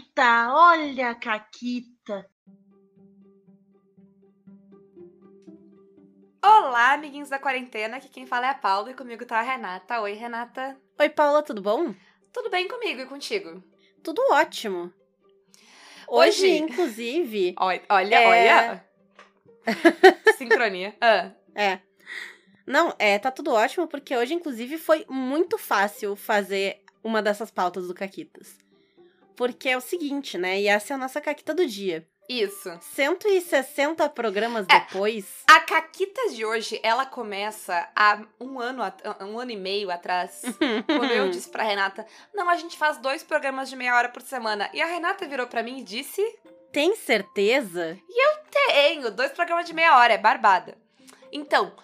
Caquita, olha a Caquita. Olá, amiguinhos da quarentena. Aqui quem fala é a Paula e comigo tá a Renata. Oi, Renata. Oi, Paula, tudo bom? Tudo bem comigo e contigo? Tudo ótimo. Hoje, Hoje inclusive. Olha, olha, é... olha. Sincronia. Ah. É. Não, é, tá tudo ótimo, porque hoje, inclusive, foi muito fácil fazer uma dessas pautas do Caquitas. Porque é o seguinte, né? E essa é a nossa Caquita do dia. Isso. 160 programas é, depois. A Caquita de hoje, ela começa há um ano, um ano e meio atrás. quando eu disse pra Renata: Não, a gente faz dois programas de meia hora por semana. E a Renata virou pra mim e disse: Tem certeza? E eu tenho! Dois programas de meia hora, é barbada. Então,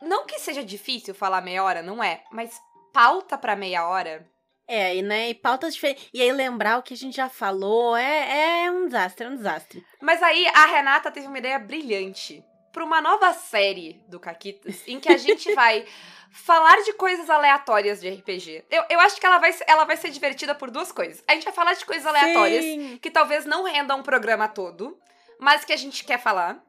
não que seja difícil falar meia hora, não é, mas pauta para meia hora. É, e, né, e pautas diferentes. E aí lembrar o que a gente já falou é, é um desastre, é um desastre. Mas aí a Renata teve uma ideia brilhante para uma nova série do Caquitas, em que a gente vai falar de coisas aleatórias de RPG. Eu, eu acho que ela vai, ela vai ser divertida por duas coisas. A gente vai falar de coisas aleatórias Sim. que talvez não rendam um programa todo, mas que a gente quer falar.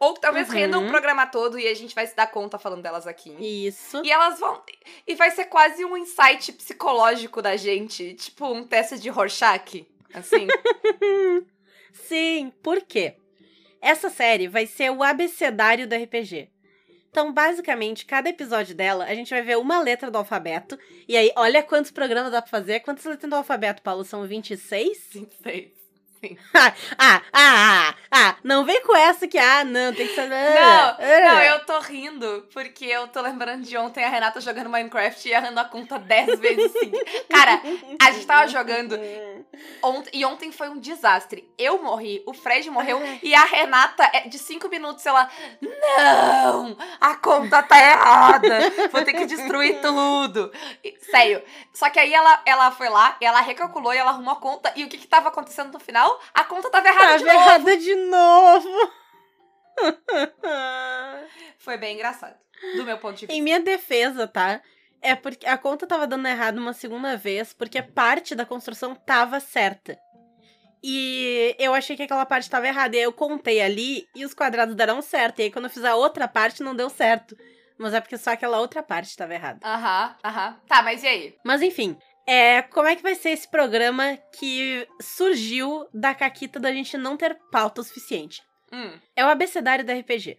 Ou talvez uhum. renda um programa todo e a gente vai se dar conta falando delas aqui. Isso. E elas vão. E vai ser quase um insight psicológico da gente. Tipo um teste de Rorschach. Assim. Sim, por quê? Essa série vai ser o abecedário do RPG. Então, basicamente, cada episódio dela, a gente vai ver uma letra do alfabeto. E aí, olha quantos programas dá pra fazer. Quantas letras do alfabeto, Paulo? São 26? 26. Ah, ah, ah, ah, não vem com essa que, ah, não, tem que saber. Não, não, eu tô rindo, porque eu tô lembrando de ontem a Renata jogando Minecraft e errando a conta 10 vezes seguidas. Cara, a gente tava jogando. Ontem, e ontem foi um desastre. Eu morri, o Fred morreu e a Renata, é, de 5 minutos, ela. Não! A conta tá errada! Vou ter que destruir tudo. Sério. Só que aí ela, ela foi lá, ela recalculou e ela arrumou a conta. E o que que tava acontecendo no final? A conta tava errada tava de novo. errada de novo. Foi bem engraçado. Do meu ponto de vista. Em minha defesa, tá? É porque a conta tava dando errado uma segunda vez, porque parte da construção tava certa. E eu achei que aquela parte tava errada. E aí eu contei ali e os quadrados deram certo. E aí quando eu fiz a outra parte, não deu certo. Mas é porque só aquela outra parte tava errada. Aham, aham. Tá, mas e aí? Mas enfim, é, como é que vai ser esse programa que surgiu da caquita da gente não ter pauta o suficiente? Hum. É o abecedário do RPG.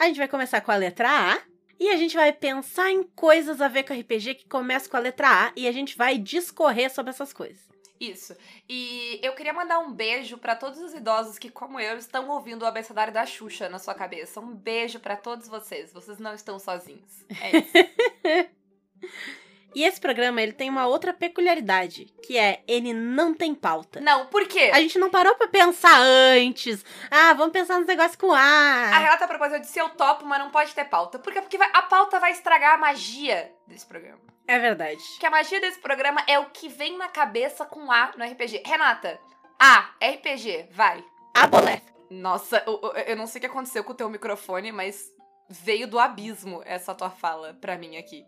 A gente vai começar com a letra A e a gente vai pensar em coisas a ver com RPG que começam com a letra A e a gente vai discorrer sobre essas coisas. Isso. E eu queria mandar um beijo para todos os idosos que, como eu, estão ouvindo o abecedário da Xuxa na sua cabeça. Um beijo para todos vocês. Vocês não estão sozinhos. É isso. E esse programa, ele tem uma outra peculiaridade, que é, ele não tem pauta. Não, por quê? A gente não parou pra pensar antes. Ah, vamos pensar nos negócios com A. A Renata propôs, eu disse, eu topo, mas não pode ter pauta. Por quê? Porque a pauta vai estragar a magia desse programa. É verdade. Que a magia desse programa é o que vem na cabeça com A no RPG. Renata, A, RPG, vai. Aboleth. Nossa, eu, eu não sei o que aconteceu com o teu microfone, mas veio do abismo essa tua fala pra mim aqui.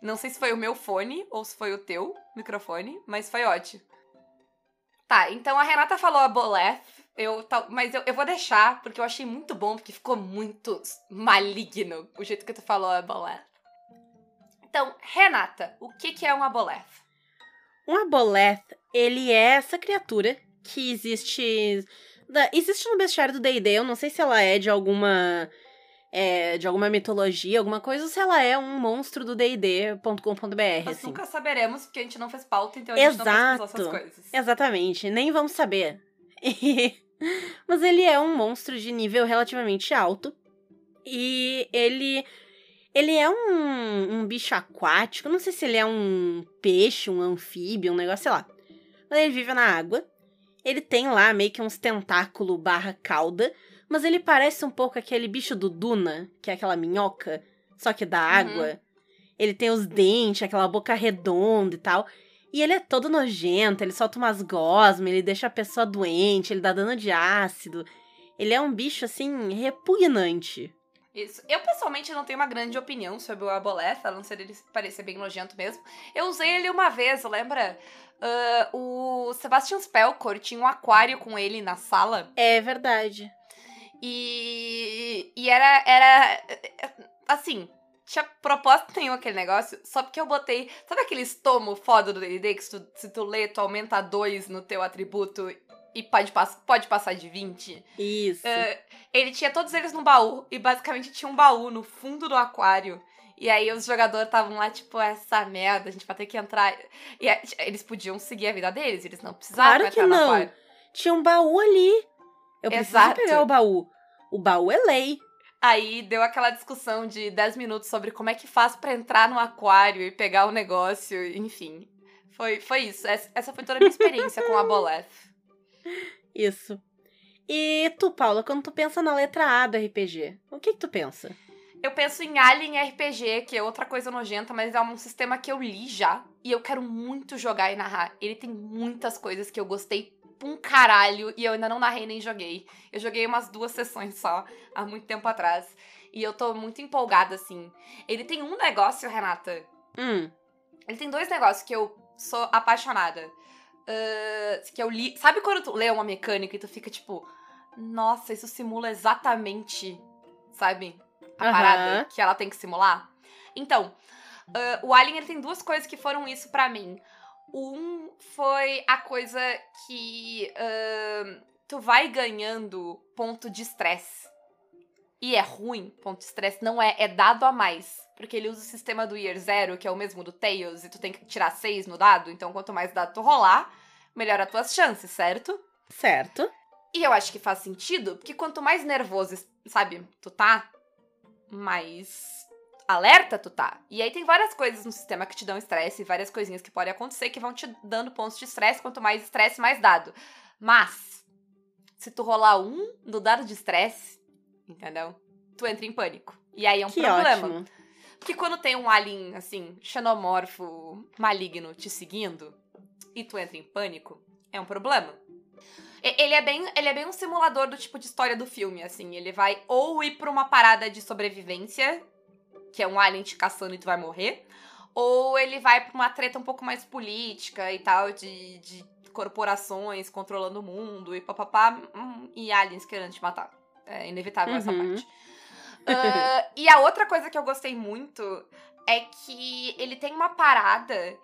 Não sei se foi o meu fone ou se foi o teu microfone, mas foi ótimo. Tá, então a Renata falou a Boleth, eu, mas eu, eu vou deixar, porque eu achei muito bom, porque ficou muito maligno o jeito que tu falou a Boleth. Então, Renata, o que, que é um Aboleth? Um Aboleth, ele é essa criatura que existe... Existe no bestiário do D&D, eu não sei se ela é de alguma é, de alguma mitologia, alguma coisa, ou se ela é um monstro do D&D.com.br, Nós assim. nunca saberemos, porque a gente não fez pauta, então a gente Exato. não pesquisou essas coisas. Exatamente, nem vamos saber. Mas ele é um monstro de nível relativamente alto, e ele... Ele é um, um bicho aquático, não sei se ele é um peixe, um anfíbio, um negócio, sei lá. Mas ele vive na água. Ele tem lá meio que uns tentáculo barra cauda, mas ele parece um pouco aquele bicho do Duna, que é aquela minhoca, só que da uhum. água. Ele tem os dentes, aquela boca redonda e tal. E ele é todo nojento, ele solta umas gosmas, ele deixa a pessoa doente, ele dá dano de ácido. Ele é um bicho, assim, repugnante. Isso. Eu, pessoalmente, não tenho uma grande opinião sobre o Aboleth, a não ser ele parecer bem nojento mesmo. Eu usei ele uma vez, lembra? Uh, o Sebastian Spellcore tinha um aquário com ele na sala. É verdade. E, e era, era. Assim, tinha propósito nenhum aquele negócio, só porque eu botei. Sabe aquele estomo foda do DD que se tu, se tu lê, tu aumenta 2 no teu atributo e pode, pode passar de 20? Isso. Uh, ele tinha todos eles no baú, e basicamente tinha um baú no fundo do aquário. E aí os jogadores estavam lá, tipo, essa merda, a gente vai ter que entrar. E aí, eles podiam seguir a vida deles, eles não precisavam claro entrar que no não. aquário. Tinha um baú ali. Eu preciso Exato. pegar o baú. O baú é lei. Aí deu aquela discussão de 10 minutos sobre como é que faz pra entrar no aquário e pegar o negócio, enfim. Foi, foi isso. Essa foi toda a minha experiência com a Boleth. Isso. E tu, Paula, quando tu pensa na letra A do RPG, o que que tu pensa? Eu penso em Alien RPG, que é outra coisa nojenta, mas é um sistema que eu li já. E eu quero muito jogar e narrar. Ele tem muitas coisas que eu gostei um caralho e eu ainda não narrei nem joguei. Eu joguei umas duas sessões só, há muito tempo atrás. E eu tô muito empolgada, assim. Ele tem um negócio, Renata. Hum, Ele tem dois negócios que eu sou apaixonada. Ah, que eu li. Sabe quando tu lê uma mecânica e tu fica tipo, nossa, isso simula exatamente, sabe? A Aham. parada que ela tem que simular? Então, ah, o Alien ele tem duas coisas que foram isso pra mim. Um foi a coisa que ah, tu vai ganhando ponto de estresse. E é ruim, ponto de estresse, não é, é dado a mais. Porque ele usa o sistema do Year Zero, que é o mesmo do Tails, e tu tem que tirar seis no dado, então quanto mais dado tu rolar, melhor as tuas chances, certo? certo. E eu acho que faz sentido, porque quanto mais nervoso, sabe, tu tá, mais alerta tu tá. E aí tem várias coisas no sistema que te dão estresse, várias coisinhas que podem acontecer que vão te dando pontos de estresse, quanto mais estresse, mais dado. Mas, se tu rolar um no dado de estresse, entendeu? Tu entra em pânico. E aí é um que problema. ótimo. Porque quando tem um alien, assim, xenomorfo, maligno te seguindo, e tu entra em pânico, é um problema. Ele é, bem, ele é bem um simulador do tipo de história do filme, assim. Ele vai ou ir pra uma parada de sobrevivência, que é um alien te caçando e tu vai morrer, ou ele vai pra uma treta um pouco mais política e tal, de, de corporações controlando o mundo e papapá, hum, e aliens querendo te matar. É inevitável essa Uhum. parte. Ah, e a outra coisa que eu gostei muito é que ele tem uma parada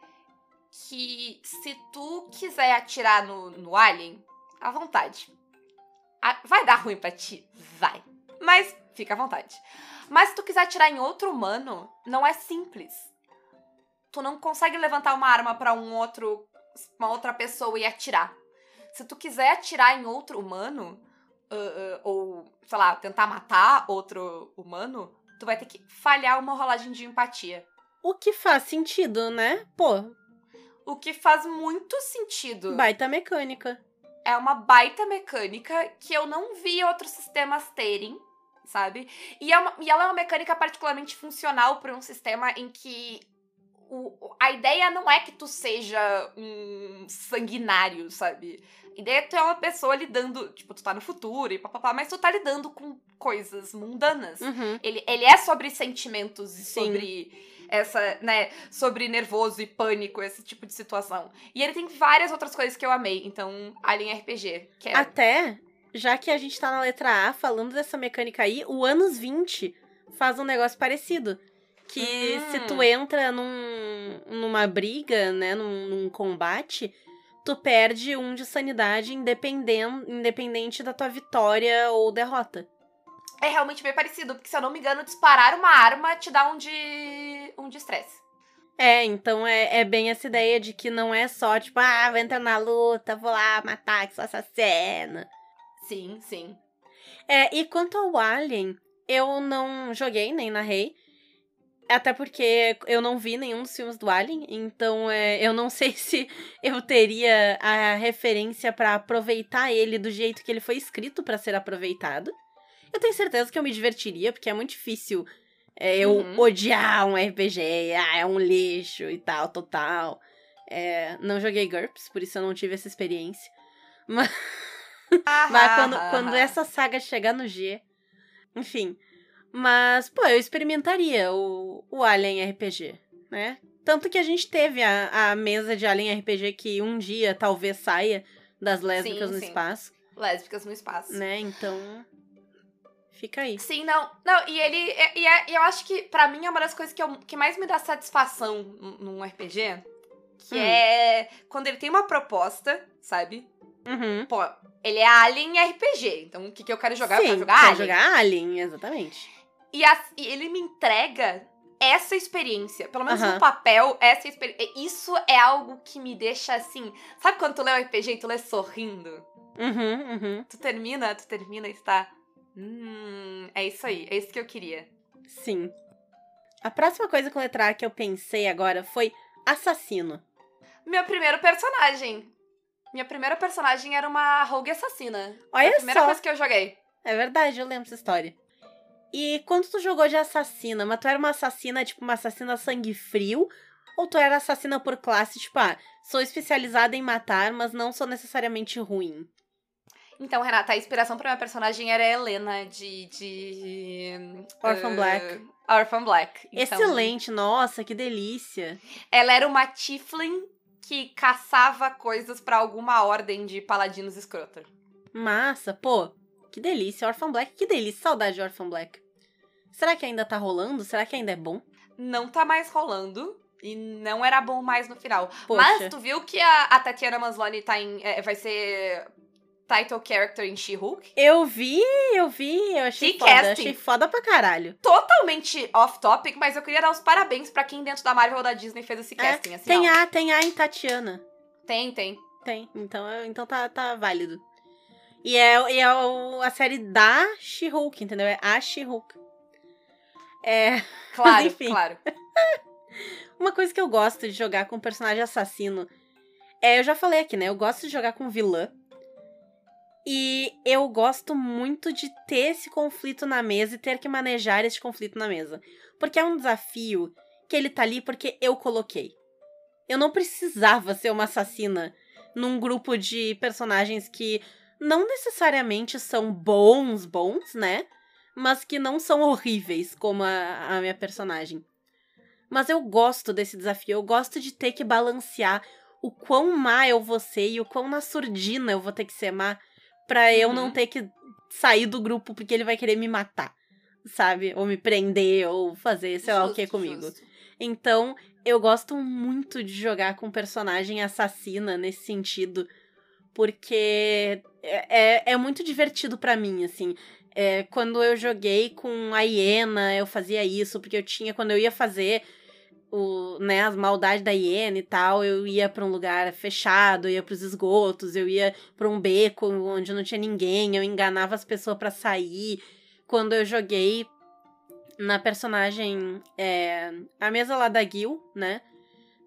que se tu quiser atirar no, no alien, à vontade. Ah, vai dar ruim pra ti? Vai. Mas fica à vontade. Mas se tu quiser atirar em outro humano, não é simples. Tu não consegue levantar uma arma pra um outro, uma outra pessoa e atirar. Se tu quiser atirar em outro humano, ah, ah, ou, sei lá, tentar matar outro humano, tu vai ter que falhar uma rolagem de empatia. O que faz sentido, né? Pô, O que faz muito sentido. baita mecânica. é uma baita mecânica que eu não vi outros sistemas terem, sabe? E, é uma- e ela é uma mecânica particularmente funcional para um sistema em que o- a ideia não é que tu seja um sanguinário, sabe? A ideia é que tu é uma pessoa lidando, tipo, tu tá no futuro e papapá, mas tu tá lidando com coisas mundanas. Uhum. Ele, ele é sobre sentimentos e sobre essa, né, sobre nervoso e pânico, esse tipo de situação. E ele tem várias outras coisas que eu amei. Então, Alien RPG, que é Até, já que a gente tá na letra A, falando dessa mecânica aí, o anos 20 faz um negócio parecido. Que Hum. se tu entra num, numa briga, né, num, num combate, tu perde um de sanidade independen- independente da tua vitória ou derrota. é realmente bem parecido, porque se eu não me engano, disparar uma arma te dá um de um de estresse. É, então é, é bem essa ideia de que não é só, tipo, ah, vou entrar na luta, vou lá matar, que sou assassina. Sim, sim. É, e quanto ao Alien, eu não joguei nem narrei. Até porque eu não vi nenhum dos filmes do Alien, então é, eu não sei se eu teria a referência pra aproveitar ele do jeito que ele foi escrito pra ser aproveitado. Eu tenho certeza que eu me divertiria, porque é muito difícil é, eu Uhum. odiar um RPG, ah, é um lixo e tal, total. É, não joguei GURPS, por isso eu não tive essa experiência. Mas quando, quando essa saga chegar no G. Enfim. Mas, pô, eu experimentaria o, o Alien RPG, né? Tanto que a gente teve a, a mesa de Alien RPG que um dia talvez saia das lésbicas Sim, no sim. espaço, Lésbicas no espaço. né? Então, fica aí. Sim, não. Não, e ele. E, e é- eu acho que, pra mim, é uma das coisas que, eu- que mais me dá satisfação num num RPG. Que Hum. é quando ele tem uma proposta, sabe? Uhum. Pô, ele é Alien RPG. Então, o que, que eu quero jogar? eu Sim, quero jogar Alien. jogar Alien, exatamente. E, as- e ele me entrega essa experiência. Pelo menos Aham. no papel, essa experiência. Isso é algo que me deixa assim. Sabe quando tu lê o RPG e tu lê sorrindo? Uhum, uhum. Tu termina, tu termina e tu tá. Hum, é isso aí, é isso que eu queria. Sim. A próxima coisa com letra A que eu pensei agora foi assassino. Meu primeiro personagem. Minha primeira personagem era uma rogue assassina. Foi Olha a primeira só. coisa que eu joguei. É verdade, eu lembro essa história. E quando tu jogou de assassina, mas tu era uma assassina, tipo, uma assassina sangue frio? Ou tu era assassina por classe, tipo, ah, sou especializada em matar, mas não sou necessariamente ruim? Então, Renata, a inspiração pra minha personagem era a Helena de. de Orphan eh, Black. Orphan Black. Então, Excelente, nossa, que delícia. Ela era uma Tiflin que caçava coisas pra alguma ordem de paladinos escrota. Massa, pô, que delícia. Orphan Black, que delícia. Saudade de Orphan Black. Será que ainda tá rolando? Será que ainda é bom? Não tá mais rolando. E não era bom mais no final. Poxa. Mas tu viu que a, a Tatiana Maslany tá em, é, vai ser title character em She-Hulk? Eu vi, eu vi, eu achei Que foda. casting. Achei foda pra caralho. Totalmente off-topic, mas eu queria dar os parabéns pra quem dentro da Marvel ou da Disney fez esse casting. assim, Tem ó. A, tem A em Tatiana. Tem, tem. Tem, então, é- então tá, tá válido. E é, e é a série da She-Hulk, entendeu? É a She-Hulk. É, Claro, enfim. claro. uma coisa que eu gosto de jogar com personagem assassino é, eu já falei aqui, né? Eu gosto de jogar com vilã. E eu gosto muito de ter esse conflito na mesa e ter que manejar esse conflito na mesa. Porque é um desafio que ele tá ali porque eu coloquei. Eu não precisava ser uma assassina num grupo de personagens que não necessariamente são bons, bons, né? Mas que não são horríveis, como a, a minha personagem. Mas eu gosto desse desafio, eu gosto de ter que balancear o quão má eu vou ser e o quão na surdina eu vou ter que ser má pra eu Uhum. não ter que sair do grupo porque ele vai querer me matar, sabe? Ou me prender, ou fazer sei lá o que Justo, comigo. justo. Então, eu gosto muito de jogar com personagem assassina nesse sentido, porque é, é, é muito divertido pra mim, assim. É, quando eu joguei com a hiena, eu fazia isso, porque eu tinha, quando eu ia fazer o, né, as maldades da hiena e tal, eu ia pra um lugar fechado, eu ia pros esgotos, eu ia pra um beco onde não tinha ninguém, eu enganava as pessoas pra sair. Quando eu joguei na personagem, é, a mesa lá da Gil, né?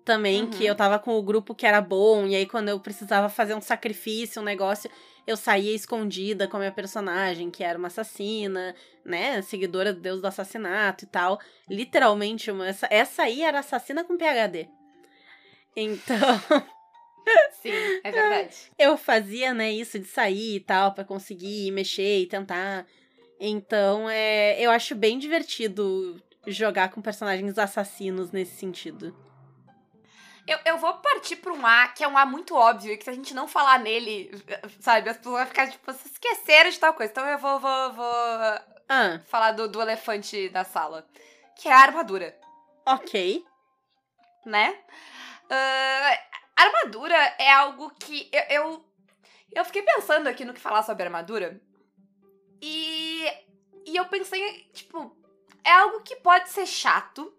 Também, Uhum. que eu tava com o grupo que era bom, e aí quando eu precisava fazer um sacrifício, um negócio, eu saía escondida com a minha personagem, que era uma assassina, né? Seguidora do deus do assassinato e tal. Literalmente, uma, essa, essa aí era assassina com PHD. Então, Sim, é verdade. eu fazia, né, isso de sair e tal, pra conseguir mexer e tentar. Então, é, eu acho bem divertido jogar com personagens assassinos nesse sentido. Eu, eu vou partir pra um A, que é um A muito óbvio, e que se a gente não falar nele, sabe, as pessoas vão ficar, tipo, vocês esqueceram de tal coisa. Então eu vou, vou, vou Ah, falar do, do elefante da sala, que é a armadura, ok. né? A armadura é algo que eu, eu, eu fiquei pensando aqui no que falar sobre armadura, e, e eu pensei, tipo, é algo que pode ser chato,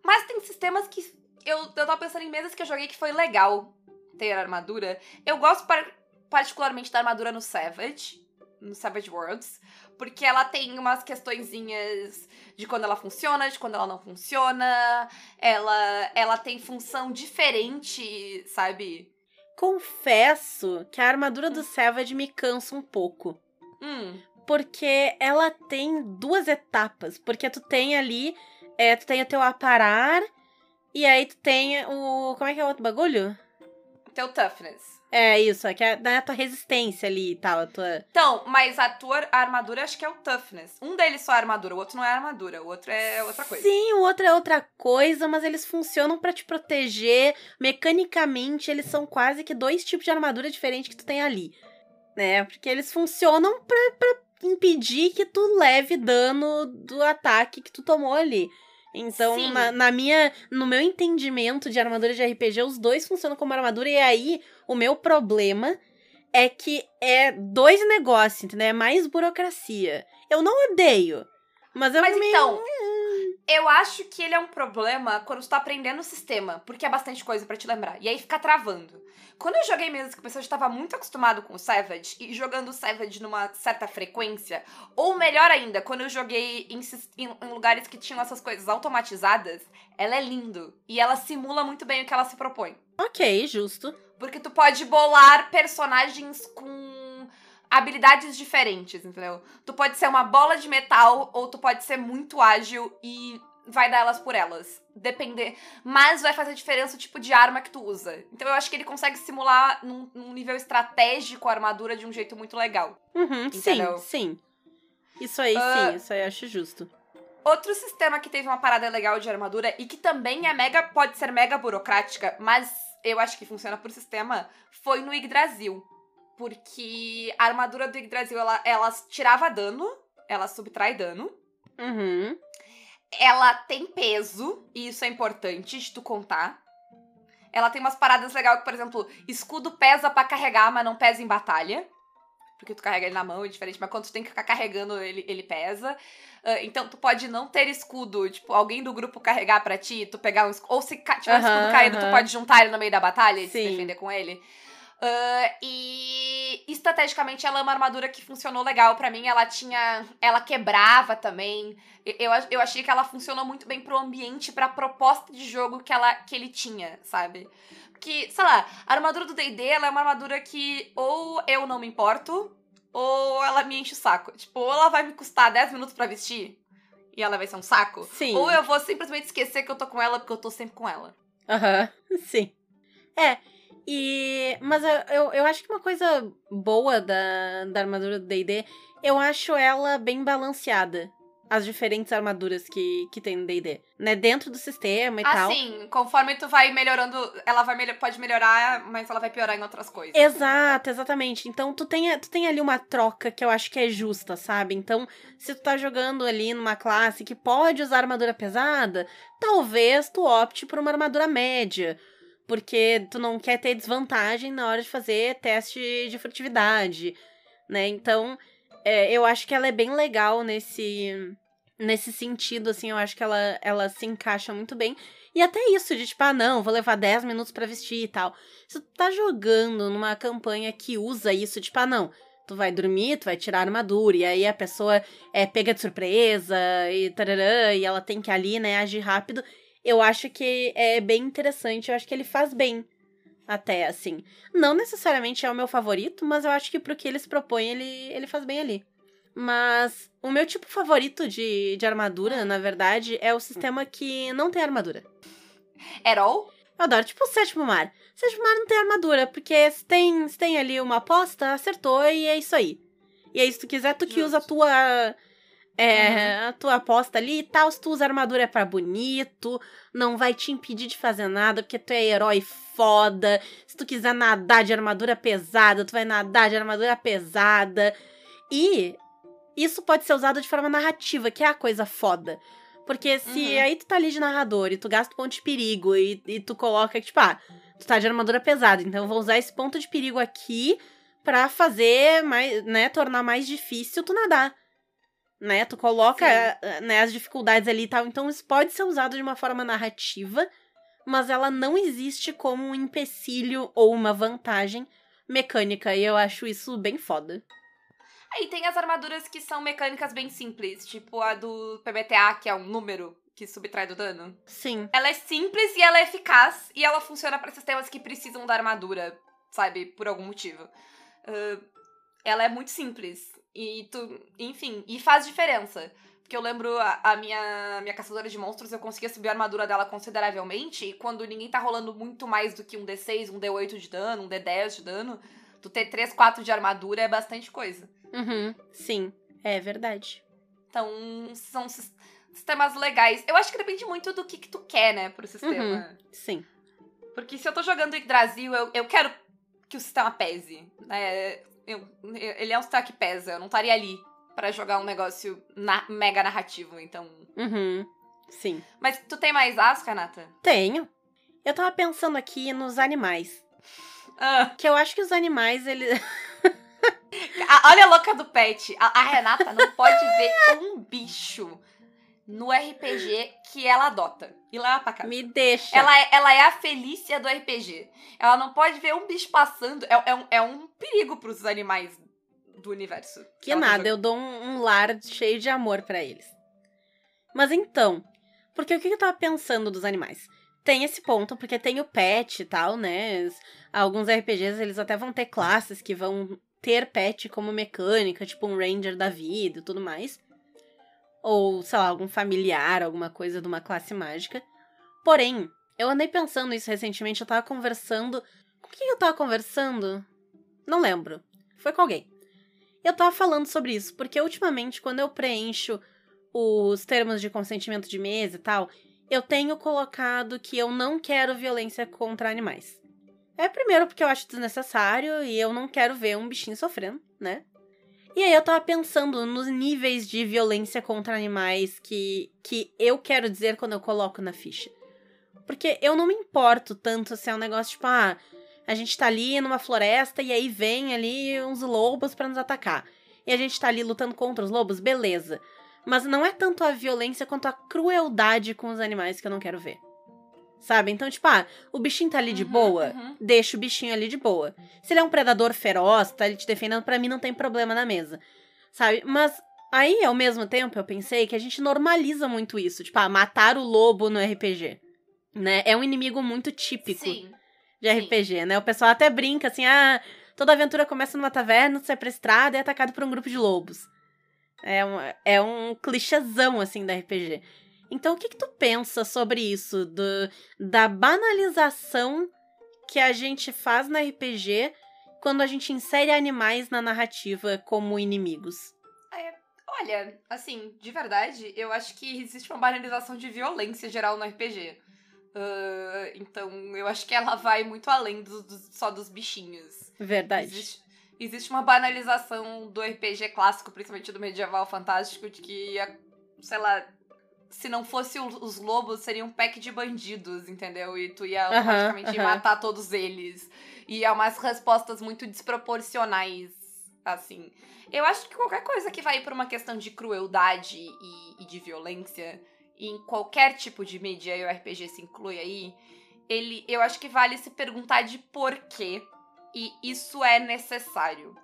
mas tem sistemas que eu, eu tava pensando em mesas que eu joguei que foi legal ter armadura. Eu gosto par- particularmente da armadura no Savage, no Savage Worlds, porque ela tem umas questõezinhas de quando ela funciona, de quando ela não funciona. Ela, ela tem função diferente, sabe? Confesso que a armadura do Savage me cansa um pouco. Hum, Porque ela tem duas etapas. Porque tu tem ali. É, tu tem o teu aparar. E aí tu tem o. Como é que é o outro bagulho? Teu toughness. É isso, é que é da tua resistência ali e tal, a tua. Então, mas a tua armadura acho que é o toughness. Um deles só é armadura, o outro não é armadura, o outro é outra coisa. Sim, o outro é outra coisa, mas eles funcionam para te proteger. Mecanicamente, eles são quase que dois tipos de armadura diferentes que tu tem ali. Né? Porque eles funcionam pra, pra impedir que tu leve dano do ataque que tu tomou ali. Então, na, na minha, no meu entendimento de armadura de RPG, os dois funcionam como armadura, e aí o meu problema é que é dois negócios, entendeu? É mais burocracia. Eu não odeio, mas eu Mas meio... então, eu acho que ele é um problema quando tu tá aprendendo o sistema, porque é bastante coisa pra te lembrar. E aí fica travando. Quando eu joguei mesmo que o pessoal já estava muito acostumado com o Savage e jogando o Savage numa certa frequência, ou melhor ainda, quando eu joguei em- em lugares que tinham essas coisas automatizadas, ela é lindo e ela simula muito bem o que ela se propõe. Ok, justo. Porque tu pode bolar personagens com habilidades diferentes, entendeu? Tu pode ser uma bola de metal ou tu pode ser muito ágil e vai dar elas por elas. Depender. Mas vai fazer diferença o tipo de arma que tu usa. Então eu acho que ele consegue simular num, num nível estratégico a armadura de um jeito muito legal. Uhum, Entendeu? sim, sim. Isso aí, Ah. sim, isso aí eu acho justo. Outro sistema que teve uma parada legal de armadura e que também é mega, pode ser mega burocrática, mas eu acho que funciona por sistema, foi no Yggdrasil. Porque a armadura do Yggdrasil, ela, ela tirava dano, ela subtrai dano, Uhum. ela tem peso, e isso é importante de tu contar. Ela tem umas paradas legais, que, por exemplo, escudo pesa pra carregar, mas não pesa em batalha. Porque tu carrega ele na mão, é diferente, mas quando tu tem que ficar carregando, ele, ele pesa. Ah, então, tu pode não ter escudo, tipo, alguém do grupo carregar pra ti, tu pegar um escudo. Ou se tiver um Aham, escudo caído, tu aham. pode juntar ele no meio da batalha e se defender com ele. Ah, e estrategicamente ela é uma armadura que funcionou legal pra mim. Ela tinha. Ela quebrava também. Eu, eu, ach- eu achei que ela funcionou muito bem pro ambiente, pra proposta de jogo que, ela, que ele tinha, sabe? Porque, sei lá, a armadura do DD ela é uma armadura que ou eu não me importo, ou ela me enche o saco. Tipo, ou ela vai me custar 10 minutos pra vestir e ela vai ser um saco. Sim. Ou eu vou simplesmente esquecer que eu tô com ela porque eu tô sempre com ela. Aham, sim. É, e. Mas eu, eu, acho que uma coisa boa da, da armadura do DD, eu acho ela bem balanceada. As diferentes armaduras que, que tem no DD. Né? Dentro do sistema e tal. Assim, conforme tu vai melhorando, ela vai melho- pode melhorar, mas ela vai piorar em outras coisas. Exato, exatamente. Então tu tem, tu tem ali uma troca que eu acho que é justa, sabe? Então, se tu tá jogando ali numa classe que pode usar armadura pesada, talvez tu opte por uma armadura média. Porque tu não quer ter desvantagem na hora de fazer teste de furtividade, né? Então, é, eu acho que ela é bem legal nesse, nesse sentido, assim. Eu acho que ela, ela se encaixa muito bem. E até isso, de tipo, ah, não, vou levar 10 minutos pra vestir e tal. Se tu tá jogando numa campanha que usa isso, tipo, ah, não, tu vai dormir, tu vai tirar a armadura, e aí a pessoa é pega de surpresa e tararã, e ela tem que ali, né, agir rápido. Eu acho que é bem interessante, eu acho que ele faz bem. Até, assim. Não necessariamente é o meu favorito, mas eu acho que pro que eles propõem, ele, ele faz bem ali. Mas o meu tipo favorito de, de armadura, na verdade, é o sistema que não tem armadura. At all? Eu adoro, tipo o sétimo mar. Sétimo mar não tem armadura, porque se tem, se tem ali uma aposta, acertou e é isso aí. E aí, se tu quiser, tu que usa a tua. É, a tua aposta ali e tal. Se tu usa armadura é pra bonito, não vai te impedir de fazer nada, porque tu é herói foda. Se tu quiser nadar de armadura pesada, tu vai nadar de armadura pesada. E isso pode ser usado de forma narrativa, que é a coisa foda. Porque se Uhum. aí tu tá ali de narrador e tu gasta ponto de perigo e, e tu coloca que, tipo, ah, tu tá de armadura pesada, então eu vou usar esse ponto de perigo aqui pra fazer mais, né, tornar mais difícil tu nadar. Né? Tu coloca eh, né, as dificuldades ali e tal. Então isso pode ser usado de uma forma narrativa, mas ela não existe como um empecilho ou uma vantagem mecânica. E eu acho isso bem foda. Aí tem as armaduras que são mecânicas bem simples, tipo a do PBTA, que é um número que subtrai do dano. Sim. Ela é simples e ela é eficaz, e ela funciona para sistemas que precisam da armadura, sabe? Por algum motivo. Ah, ela é muito simples. E tu, enfim, e faz diferença. Porque eu lembro a, a minha, minha caçadora de monstros, eu conseguia subir a armadura dela consideravelmente. E quando ninguém tá rolando muito mais do que um D6, um D8 de dano, um D10 de dano, tu ter 3, 4 de armadura é bastante coisa. Uhum, sim, é verdade. Então, são sis- sistemas legais. Eu acho que depende muito do que, que tu quer, né, pro sistema. Sim. Porque se eu tô jogando Yggdrasil, eu, eu quero que o sistema pese. Né? Eu- ele é um sistema que pesa. Eu não estaria ali pra jogar um negócio na- mega narrativo, então... Uhum, sim. Mas tu tem mais as, Renata? Tenho. Eu tava pensando aqui nos animais. Ah, Que eu acho que os animais, eles. a- olha a louca do pet. A, a Renata não pode ver um bicho no RPG que ela adota. E leva pra casa. Me deixa. Ela é, ela é a Felícia do RPG. Ela não pode ver um bicho passando. É, é um, é um perigo pros animais do universo. Que Ela nada, eu dou um, um lar cheio de amor pra eles. Mas então, porque o que eu tava pensando dos animais? Tem esse ponto, porque tem o pet e tal, né? Alguns RPGs, eles até vão ter classes que vão ter pet como mecânica, tipo um ranger da vida e tudo mais. Ou, sei lá, algum familiar, alguma coisa de uma classe mágica. Porém, eu andei pensando isso recentemente, eu tava conversando... Com quem eu tava conversando? Não lembro. Foi com alguém. Eu tava falando sobre isso, porque ultimamente, quando eu preencho os termos de consentimento de mesa e tal, eu tenho colocado que eu não quero violência contra animais. É primeiro porque eu acho desnecessário e eu não quero ver um bichinho sofrendo, né? E aí eu tava pensando nos níveis de violência contra animais que, que eu quero dizer quando eu coloco na ficha. Porque eu não me importo tanto se é um negócio tipo, ah, a gente tá ali numa floresta e aí vem ali uns lobos pra nos atacar. E a gente tá ali lutando contra os lobos, beleza. Mas não é tanto a violência quanto a crueldade com os animais que eu não quero ver. Sabe? Então, tipo, ah, o bichinho tá ali de Uhum, boa, uhum. deixa o bichinho ali de boa. Se ele é um predador feroz, tá ali te defendendo, pra mim não tem problema na mesa. Sabe? Mas aí, ao mesmo tempo, eu pensei que a gente normaliza muito isso. Tipo, ah, matar o lobo no RPG. Né? É um inimigo muito típico Sim. de RPG, né? O pessoal até brinca assim, ah, toda aventura começa numa taverna, você é pra estrada e é atacado por um grupo de lobos. É um, é um clichêzão, assim, da RPG. Então, o que que tu pensa sobre isso? Do, da banalização que a gente faz na RPG quando a gente insere animais na narrativa como inimigos? Olha, assim, de verdade, eu acho que existe uma banalização de violência geral no RPG. Ah, então, eu acho que ela vai muito além do- do- só dos bichinhos. Verdade. Existe, existe uma banalização do RPG clássico, principalmente do medieval fantástico, de que, sei lá, se não fosse os lobos, seria um pack de bandidos, entendeu? E tu ia automaticamente matar todos eles. E é umas respostas muito desproporcionais, assim. Eu acho que qualquer coisa que vai por uma questão de crueldade e, e de violência, em qualquer tipo de mídia, e o RPG se inclui aí, ele, eu acho que vale se perguntar de porquê e isso é necessário.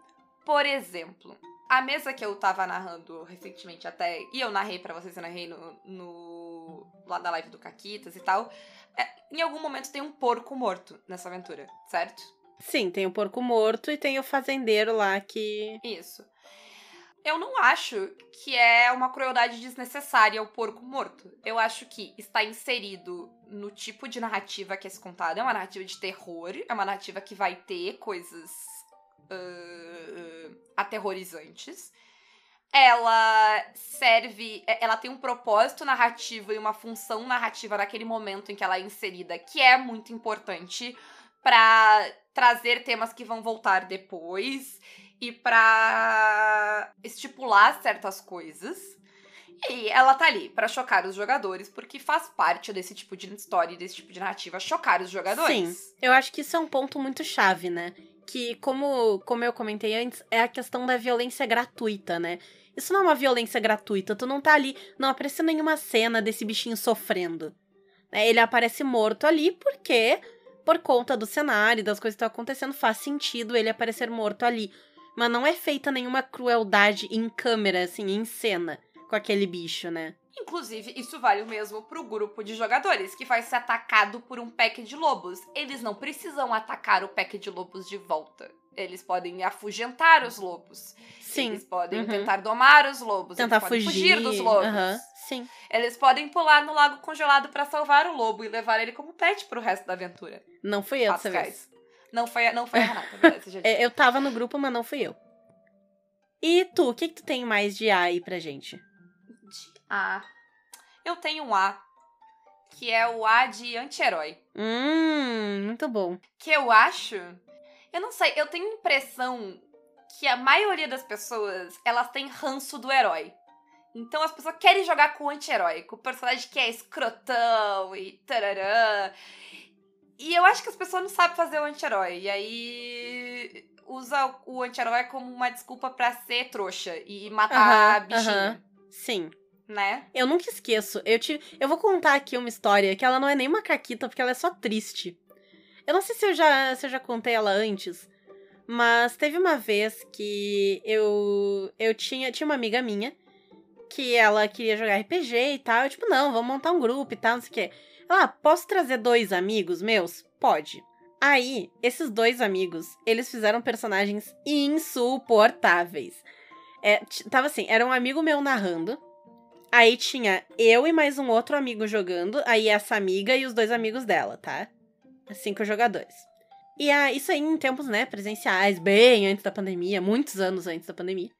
Por exemplo, a mesa que eu tava narrando recentemente até, e eu narrei pra vocês, eu narrei no, no lá da live do Caquitas e tal, é, em algum momento tem um porco morto nessa aventura, certo? Sim, tem o porco morto e tem o fazendeiro lá que. Isso. Eu não acho que é uma crueldade desnecessária o porco morto. Eu acho que está inserido no tipo de narrativa que é contada. É uma narrativa de terror, é uma narrativa que vai ter coisas ah, aterrorizantes. Ela serve. é- Ela tem um propósito narrativo e uma função narrativa naquele momento em que ela é inserida, que é muito importante pra trazer temas que vão voltar depois e pra estipular certas coisas. E ela tá ali pra chocar os jogadores, porque faz parte desse tipo de história, e desse tipo de narrativa, chocar os jogadores. Sim. Eu acho que isso é um ponto muito chave, né? Que, como, como eu comentei antes, é a questão da violência gratuita, né? Isso não é uma violência gratuita. Tu não tá ali, não apareceu nenhuma cena desse bichinho sofrendo. né? Ele aparece morto ali porque, por conta do cenário, das coisas que estão acontecendo, faz sentido ele aparecer morto ali. Mas não é feita nenhuma crueldade em câmera, assim, em cena, com aquele bicho, né? Inclusive, isso vale o mesmo pro grupo de jogadores, que vai ser atacado por um pack de lobos. Eles não precisam atacar o pack de lobos de volta. Eles podem afugentar os lobos. Sim. Eles podem Uhum. tentar domar os lobos. Tentar eles podem fugir. fugir dos lobos. aham, Sim. Eles podem pular no lago congelado pra salvar o lobo e levar ele como pet pro resto da aventura. Não fui eu dessa vez. Não foi, não foi a Renata. É, eu tava no grupo, mas não fui eu. E tu, o que, que tu tem mais de A aí pra gente? De A. Eu tenho um A, que é o A de anti-herói. Hum, muito bom. Que eu acho. Eu não sei, eu tenho a impressão que a maioria das pessoas, elas têm ranço do herói. Então as pessoas querem jogar com o anti-herói, com o personagem que é escrotão e tararã. E eu acho que as pessoas não sabem fazer o anti-herói. E aí usa o anti-herói como uma desculpa pra ser trouxa e matar Aham, bichinho, aham. Sim. Né? Eu nunca esqueço. Eu, te, eu vou contar aqui uma história que ela não é nem uma caquita, porque ela é só triste. Eu não sei se eu já, se eu já contei ela antes, mas teve uma vez que eu, eu tinha, tinha uma amiga minha que ela queria jogar RPG e tal. Eu, tipo, não, vamos montar um grupo e tal, não sei o quê. Ela, ah, posso trazer dois amigos meus? Pode. Aí, esses dois amigos, eles fizeram personagens insuportáveis. É, tava assim, era um amigo meu narrando. Aí tinha eu e mais um outro amigo jogando. Aí essa amiga e os dois amigos dela, tá? Cinco jogadores. E ah, isso aí em tempos, né, presenciais, bem antes da pandemia, muitos anos antes da pandemia.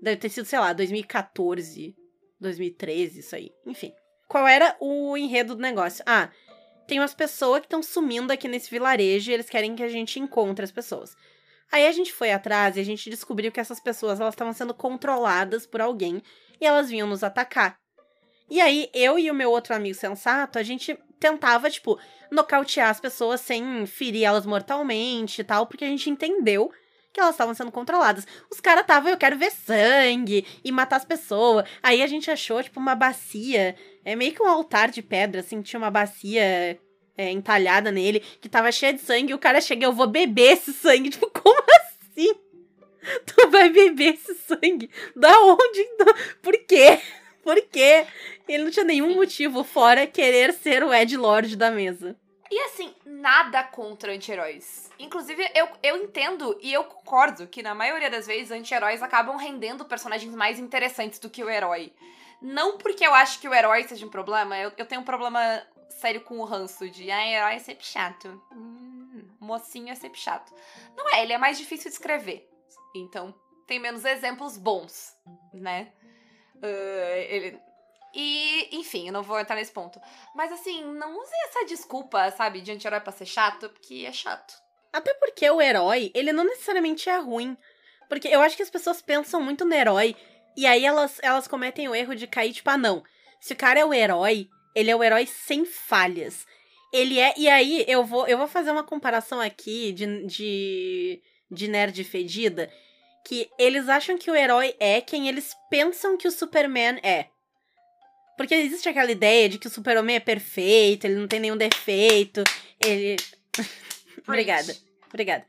Deve ter sido, sei lá, 2014, 2013, isso aí. Enfim. Qual era o enredo do negócio? Ah, tem umas pessoas que estão sumindo aqui nesse vilarejo e eles querem que a gente encontre as pessoas. Aí a gente foi atrás e a gente descobriu que essas pessoas elas estavam sendo controladas por alguém e elas vinham nos atacar. E aí eu e o meu outro amigo sensato, a gente tentava, tipo, nocautear as pessoas sem ferir elas mortalmente e tal, porque a gente entendeu que elas estavam sendo controladas. Os caras estavam, eu quero ver sangue e matar as pessoas. Aí a gente achou, tipo, uma bacia, é meio que um altar de pedra, assim, tinha uma bacia é, entalhada nele, que tava cheia de sangue, e o cara chega, eu vou beber esse sangue. Tipo, como assim? Tu vai beber esse sangue? Da onde? Por quê? Por quê? Ele não tinha nenhum motivo fora querer ser o Ed Lord da mesa. E assim, nada contra anti-heróis. Inclusive, eu, eu entendo e eu concordo que na maioria das vezes anti-heróis acabam rendendo personagens mais interessantes do que o herói. Não porque eu acho que o herói seja um problema, eu, eu tenho um problema sério com o ranço de ah, herói é sempre chato. Hum, mocinho é sempre chato. Não é, ele é mais difícil de escrever. Então, tem menos exemplos bons, né? Ah, ele, e, enfim, eu não vou entrar nesse ponto. Mas assim, não usem essa desculpa, sabe, de anti-herói pra ser chato, porque é chato. Até porque o herói, ele não necessariamente é ruim. Porque eu acho que as pessoas pensam muito no herói e aí elas, elas cometem o erro de cair, tipo, ah, não. Se o cara é o herói, ele é o herói sem falhas. Ele é. E aí, eu vou, eu vou fazer uma comparação aqui de, de, de nerd fedida. Que eles acham que o herói é quem eles pensam que o Superman é. Porque existe aquela ideia de que o Super-Homem é perfeito, ele não tem nenhum defeito, ele. Obrigada. Obrigada.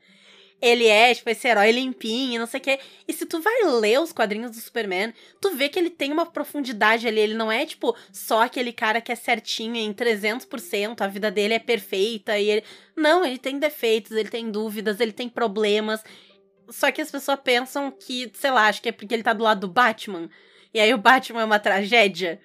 Ele é, tipo, esse herói limpinho, não sei o quê. E se tu vai ler os quadrinhos do Superman, tu vê que ele tem uma profundidade ali. Ele não é, tipo, só aquele cara que é certinho em 300%, a vida dele é perfeita e ele... Não, ele tem defeitos, ele tem dúvidas, ele tem problemas. Só que as pessoas pensam que, sei lá, acho que é porque ele tá do lado do Batman. E aí o Batman é uma tragédia.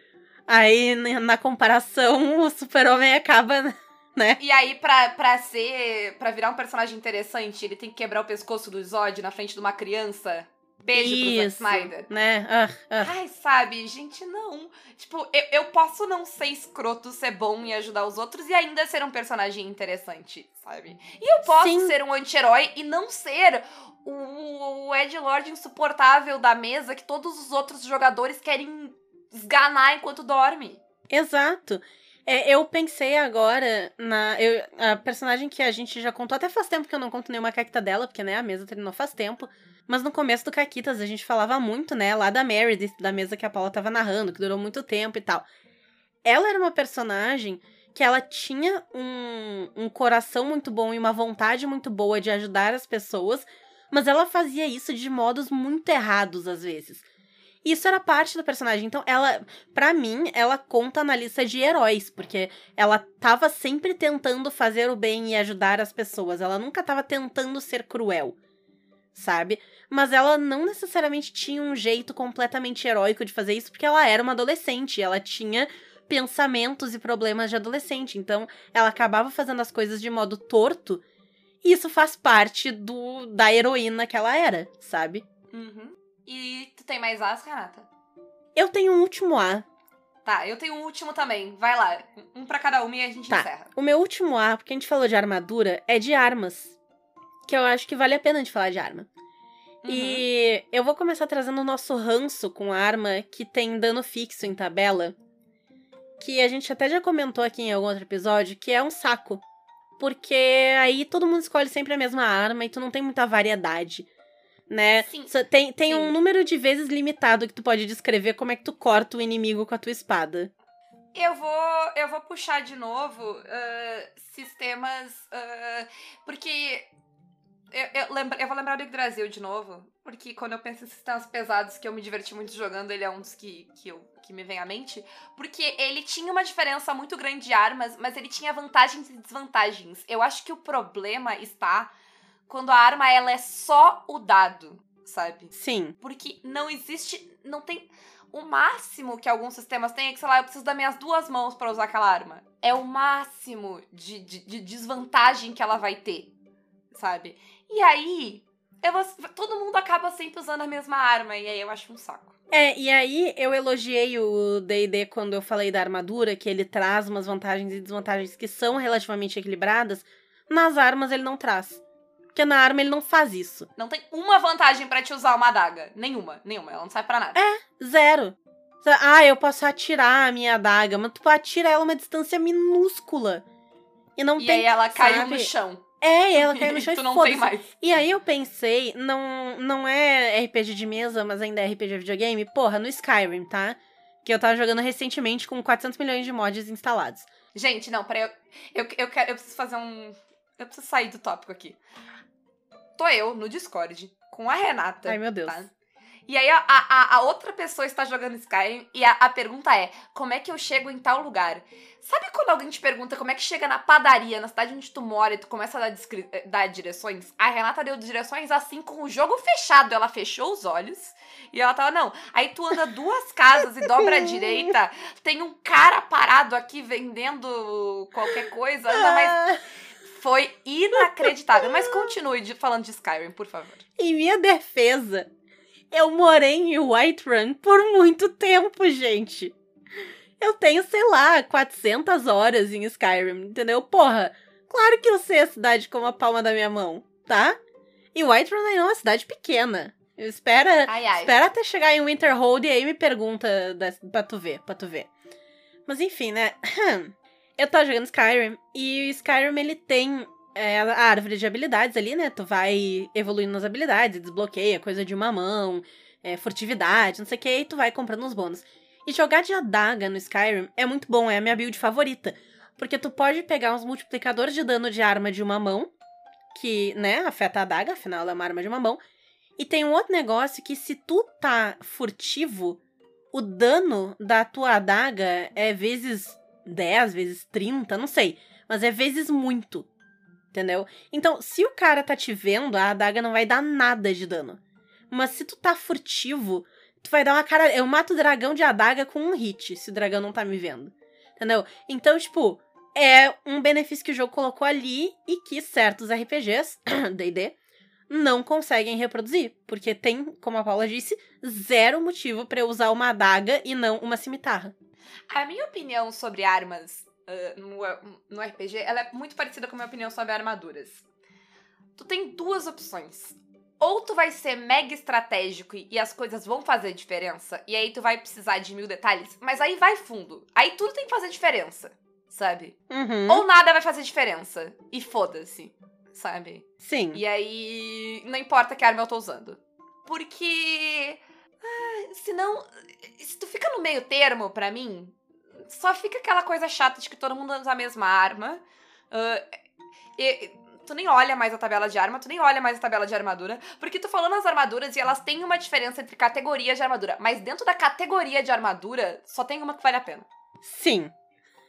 Aí, na comparação, o Super-Homem acaba né? E aí, pra, pra ser. pra virar um personagem interessante, ele tem que quebrar o pescoço do Zod na frente de uma criança. Beijo pro Isso, Zack Snyder. né? Ah, ah. Ai, sabe, gente, não. Tipo, eu, eu posso não ser escroto, ser bom e ajudar os outros e ainda ser um personagem interessante, sabe? E eu posso Sim. ser um anti-herói e não ser o, o Ed Lord insuportável da mesa que todos os outros jogadores querem esganar enquanto dorme. Exato. É, eu pensei agora na. eu- a personagem que a gente já contou, até faz tempo que eu não conto nenhuma caquita dela, porque, né, a mesa terminou faz tempo. Mas no começo do Caquitas a gente falava muito, né, lá da Meredith, da mesa que a Paula tava narrando, que durou muito tempo e tal. Ela era uma personagem que ela tinha um, um coração muito bom e uma vontade muito boa de ajudar as pessoas, mas ela fazia isso de modos muito errados às vezes. Isso era parte do personagem. Então, ela, para mim, ela conta na lista de heróis, porque ela tava sempre tentando fazer o bem e ajudar as pessoas. Ela nunca tava tentando ser cruel, sabe? Mas ela não necessariamente tinha um jeito completamente heróico de fazer isso, porque ela era uma adolescente, ela tinha pensamentos e problemas de adolescente. Então, ela acabava fazendo as coisas de modo torto. E isso faz parte do da heroína que ela era, sabe? Uhum. E tu tem mais As, Renata? Eu tenho um último A. Tá, eu tenho um último também. Vai lá. Um pra cada uma e a gente Tá. encerra. O meu último A, porque a gente falou de armadura, é de armas. Que eu acho que vale a pena de falar de arma. Uhum. E eu vou começar trazendo o nosso ranço com arma que tem dano fixo em tabela. Que a gente até já comentou aqui em algum outro episódio, que é um saco. Porque aí todo mundo escolhe sempre a mesma arma e tu não tem muita variedade. Né? Sim. Só Tem, tem Sim. um número de vezes limitado que tu pode descrever como é que tu corta o inimigo com a tua espada. Eu vou, eu vou puxar de novo ah, sistemas. ah, porque. Eu, eu, lembra- eu vou lembrar do Yggdrasil de novo. Porque quando eu penso em sistemas pesados que eu me diverti muito jogando, ele é um dos que, que, eu, que me vem à mente. Porque ele tinha uma diferença muito grande de armas, mas ele tinha vantagens e desvantagens. Eu acho que o problema está quando a arma ela é só o dado, sabe? Sim. Porque não existe. Não tem. O máximo que alguns sistemas têm é que, sei lá, eu preciso das minhas duas mãos pra usar aquela arma. É o máximo de, de, de desvantagem que ela vai ter, sabe? E aí. Vou- todo mundo acaba sempre usando a mesma arma, e aí eu acho um saco. É, e aí eu elogiei o D&D quando eu falei da armadura, que ele traz umas vantagens e desvantagens que são relativamente equilibradas. Nas armas ele não traz. Porque na arma ele não faz isso. Não tem uma vantagem pra te usar uma adaga. Nenhuma, nenhuma. Ela não sai pra nada. Zero. Ah, eu posso atirar a minha adaga, mas tu atira ela uma distância minúscula. E não e tem. aí ela caiu sabe? no chão. É, ela caiu no chão tu e não tem mais. E aí eu pensei, não, não é RPG de mesa, mas ainda é RPG videogame, porra, no Skyrim, tá? Que eu tava jogando recentemente com 400 milhões de mods instalados. Gente, não, peraí. Eu, eu, eu, quero, eu preciso fazer um. Eu preciso sair do tópico aqui. Tô eu no Discord com a Renata. Ai, meu Deus. tá? E aí a, a, a outra pessoa está jogando Skyrim e a, a pergunta é: como é que eu chego em tal lugar? Sabe quando alguém te pergunta como é que chega na padaria, na cidade onde tu mora, e tu começa a dar, eh, dar direções? A Renata deu direções assim com o jogo fechado. Ela fechou os olhos e ela tava, não. Aí tu anda duas casas e dobra à direita, tem um cara parado aqui vendendo qualquer coisa, anda mais. Ah, Foi inacreditável. Mas continue de- falando de Skyrim, por favor. em minha defesa, eu morei em Whiterun por muito tempo, gente. Eu tenho, sei lá, 400 horas em Skyrim, entendeu? Porra, claro que eu sei a cidade como a palma da minha mão, tá? E Whiterun ainda é uma cidade pequena. Espera, Ai, ai. espera até chegar em Winterhold e aí me pergunta da, pra tu ver, pra tu ver. Mas enfim, né? Eu tava jogando Skyrim e o Skyrim ele tem é, a árvore de habilidades ali, né? Tu vai evoluindo nas habilidades, desbloqueia coisa de uma mão, é, furtividade, não sei o que, e tu vai comprando uns bônus. E jogar de adaga no Skyrim é muito bom, é a minha build favorita. Porque tu pode pegar uns multiplicadores de dano de arma de uma mão, que, né, afeta a adaga, afinal ela é uma arma de uma mão. E tem um outro negócio que se tu tá furtivo, o dano da tua adaga é vezes 10, vezes 30, não sei. Mas é vezes muito. Entendeu? Então, se o cara tá te vendo, a adaga não vai dar nada de dano. Mas se tu tá furtivo, tu vai dar uma cara. Eu mato o dragão de adaga com um hit, se o dragão não tá me vendo. Entendeu? Então, tipo, é um benefício que o jogo colocou ali e que certos RPGs, DD, não conseguem reproduzir. Porque tem, como a Paula disse, zero motivo eu usar uma adaga e não uma cimitarra. A minha opinião sobre armas ah, no, no RPG, ela é muito parecida com a minha opinião sobre armaduras. Tu tem duas opções. Ou tu vai ser mega estratégico e, e as coisas vão fazer diferença, e aí tu vai precisar de mil detalhes, mas aí vai fundo. Aí tudo tem que fazer diferença, sabe? Uhum. Ou nada vai fazer diferença. E foda-se, sabe? Sim. E aí, não importa que arma eu tô usando. Porque. ah, senão. Se tu fica no meio termo, pra mim, só fica aquela coisa chata de que todo mundo usa a mesma arma. ah, e- tu nem olha mais a tabela de arma, tu nem olha mais a tabela de armadura, porque tu falou nas armaduras e elas têm uma diferença entre categorias de armadura, mas dentro da categoria de armadura, só tem uma que vale a pena. Sim,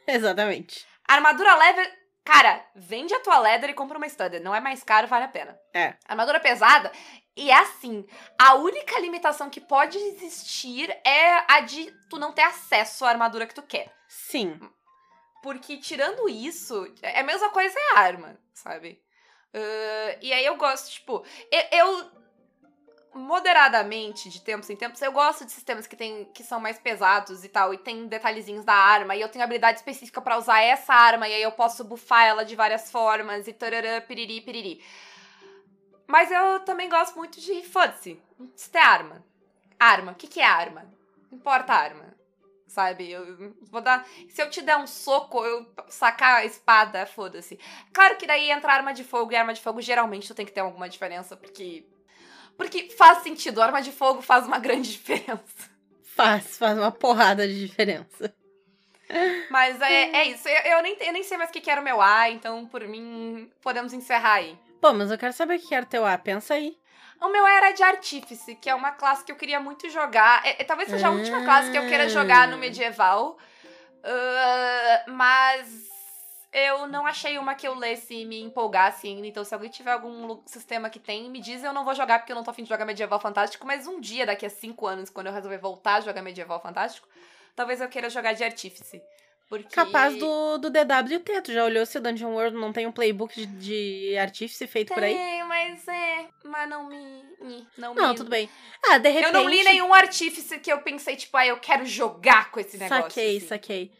exatamente. Armadura leve, cara, vende a tua leather e compra uma studded, não é mais caro, vale a pena. É. Armadura pesada, e é assim, a única limitação que pode existir é a de tu não ter acesso à armadura que tu quer. Sim. Porque tirando isso, é a mesma coisa é a arma, sabe? Uh, e aí eu gosto, tipo, eu, eu, moderadamente, de tempos em tempos, eu gosto de sistemas que, tem, que são mais pesados e tal, e tem detalhezinhos da arma, e eu tenho habilidade específica para usar essa arma, e aí eu posso buffar ela de várias formas, e tarará, piriri, piriri. Mas eu também gosto muito de foda-se, se tem arma. Arma, o que, que é arma? Não importa a arma sabe? Eu vou dar. Se eu te der um soco, eu sacar a espada, foda-se. Claro que daí entra arma de fogo e arma de fogo geralmente tu tem que ter alguma diferença, porque. Porque faz sentido, arma de fogo faz uma grande diferença. Faz, faz uma porrada de diferença. Mas é, é isso. Eu, eu, nem, eu nem sei mais o que, que era o meu A, então por mim podemos encerrar aí. Pô, mas eu quero saber o que era teu A. Pensa aí. O meu era de Artífice, que é uma classe que eu queria muito jogar. É, é, talvez seja a última classe que eu queira jogar no medieval. Uh, mas eu não achei uma que eu lesse e me empolgasse ainda. Então, se alguém tiver algum sistema que tem, me diz. Eu não vou jogar porque eu não tô afim de jogar Medieval Fantástico. Mas um dia, daqui a cinco anos, quando eu resolver voltar a jogar Medieval Fantástico, talvez eu queira jogar de Artífice. Porque... Capaz do, do DWT. Tu já olhou se o Dungeon World não tem um playbook de, de artífice feito tem, por aí? Tem, mas é. Mas não me. Não, não me... tudo bem. Ah, de repente. Eu não li nenhum artífice que eu pensei, tipo, ah, eu quero jogar com esse negócio. Saquei, assim. saquei.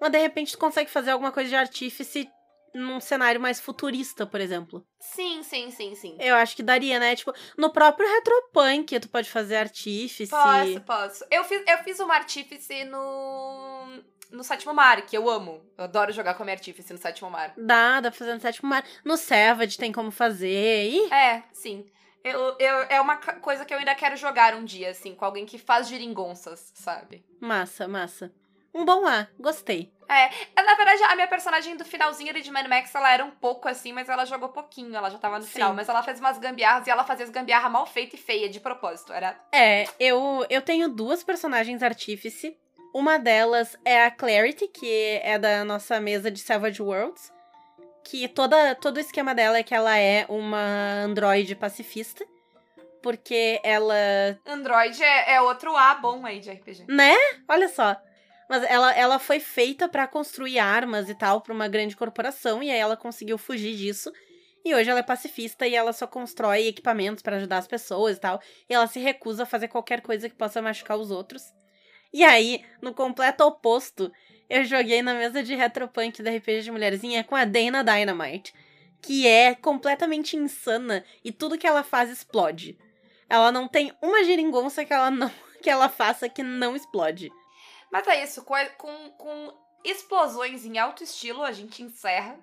Mas de repente tu consegue fazer alguma coisa de artífice num cenário mais futurista, por exemplo. Sim, sim, sim, sim. Eu acho que daria, né? Tipo, no próprio Retropunk tu pode fazer artífice. Posso, posso. Eu fiz, eu fiz uma artífice no no Sétimo Mar, que eu amo. Eu adoro jogar como artífice no Sétimo Mar. Dá, dá pra fazer no Sétimo Mar. No Savage tem como fazer. E... É, sim. Eu, eu, é uma coisa que eu ainda quero jogar um dia, assim, com alguém que faz giringonças, sabe? Massa, massa. Um bom A, gostei. É, na verdade, a minha personagem do finalzinho ali de Mad Max, ela era um pouco assim, mas ela jogou pouquinho, ela já tava no Sim. final. Mas ela fez umas gambiarras e ela fazia as gambiarras mal feitas e feia, de propósito. Era. É, eu, eu tenho duas personagens artífice. Uma delas é a Clarity, que é da nossa mesa de Savage Worlds. Que toda, todo o esquema dela é que ela é uma androide pacifista. Porque ela. Android é, é outro A bom aí de RPG. Né? Olha só. Mas ela, ela foi feita para construir armas e tal pra uma grande corporação. E aí ela conseguiu fugir disso. E hoje ela é pacifista e ela só constrói equipamentos para ajudar as pessoas e tal. E ela se recusa a fazer qualquer coisa que possa machucar os outros. E aí, no completo oposto, eu joguei na mesa de Retropunk da RPG de Mulherzinha com a Dana Dynamite, que é completamente insana e tudo que ela faz explode. Ela não tem uma geringonça que ela não que ela faça que não explode. Mas é isso, com, com, explosões em alto estilo, a gente encerra.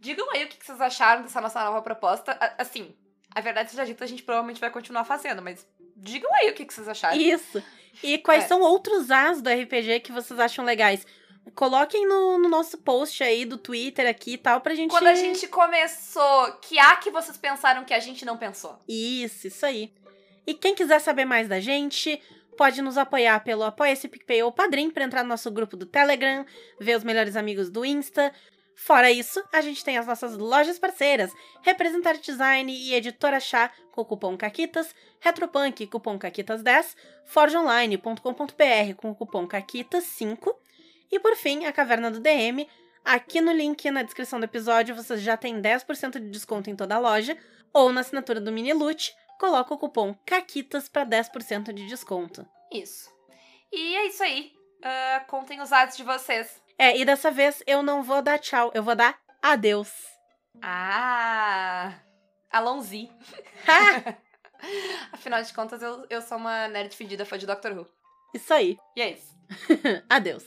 Digam aí o que vocês acharam dessa nossa nova proposta. Assim, a verdade seja dita, a gente provavelmente vai continuar fazendo, mas digam aí o que vocês acharam. Isso. E quais É. são outros as do RPG que vocês acham legais? Coloquem no, no nosso post aí do Twitter aqui e tal pra gente. Quando a gente começou, que há que vocês pensaram que a gente não pensou? Isso, isso aí. E quem quiser saber mais da gente, pode nos apoiar pelo Apoia-se PicPay ou Padrim pra entrar no nosso grupo do Telegram, ver os melhores amigos do Insta. Fora isso, a gente tem as nossas lojas parceiras, Representar Design e Editora Chá com o cupom CAQUITAS, Retropunk, cupom CAQUITAS10, forgeonline.com.br com o cupom CAQUITAS5 e por fim, a Caverna do DM. Aqui no link na descrição do episódio vocês já têm 10% de desconto em toda a loja ou na assinatura do Mini Loot, coloca o cupom CAQUITAS para 10% de desconto. Isso. E é isso aí. Ah, contem os atos de vocês. É, e dessa vez eu não vou dar tchau, eu vou dar adeus. Ah! Alonzi. Afinal de contas, eu, eu sou uma nerd fedida fã de Doctor Who. Isso aí. E é isso. adeus.